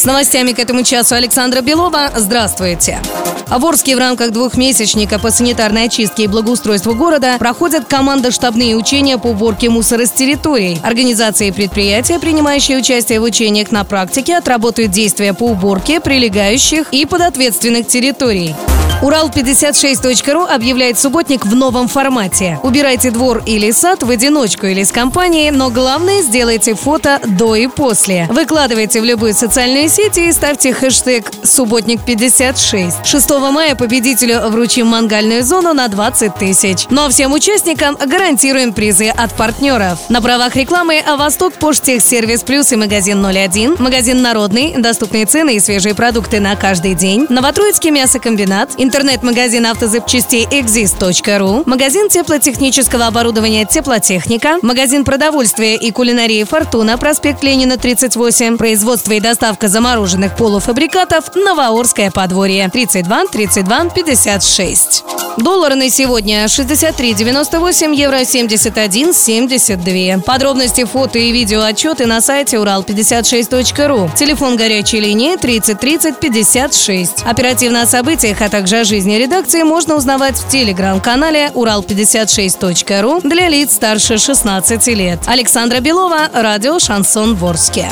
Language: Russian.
С новостями к этому часу Александра Белова. Здравствуйте. В Орске в рамках двухмесячника по санитарной очистке и благоустройству города проходят командо-штабные учения по уборке мусора с территорий. Организации и предприятия, принимающие участие в учениях на практике, отработают действия по уборке прилегающих и подответственных территорий. Урал56.ру объявляет субботник в новом формате. Убирайте двор или сад в одиночку или с компанией, но главное сделайте фото до и после. Выкладывайте в любую социальную сеть и ставьте хэштег «Субботник56». 6 мая победителю вручим мангальную зону на 20 тысяч. Но всем участникам гарантируем призы от партнеров. На правах рекламы «Восток Поштехсервис Плюс» и магазин 01, магазин «Народный», доступные цены и свежие продукты на каждый день, Новотроицкий мясокомбинат, интернет-магазин автозапчастей exist.ru, магазин теплотехнического оборудования «Теплотехника», магазин продовольствия и кулинарии «Фортуна», проспект Ленина, 38, производство и доставка замороженных полуфабрикатов «Новоорское подворье», 32 32 56. Доллар на сегодня 63,98, евро 71, 72. Подробности, фото и видео отчеты на сайте урал56.ру. Телефон горячей линии 30 30 56. Оперативно о событиях, а также о жизни редакции можно узнавать в телеграм-канале урал56.ру для лиц старше 16 лет. Александра Белова, радио «Шансон Ворске».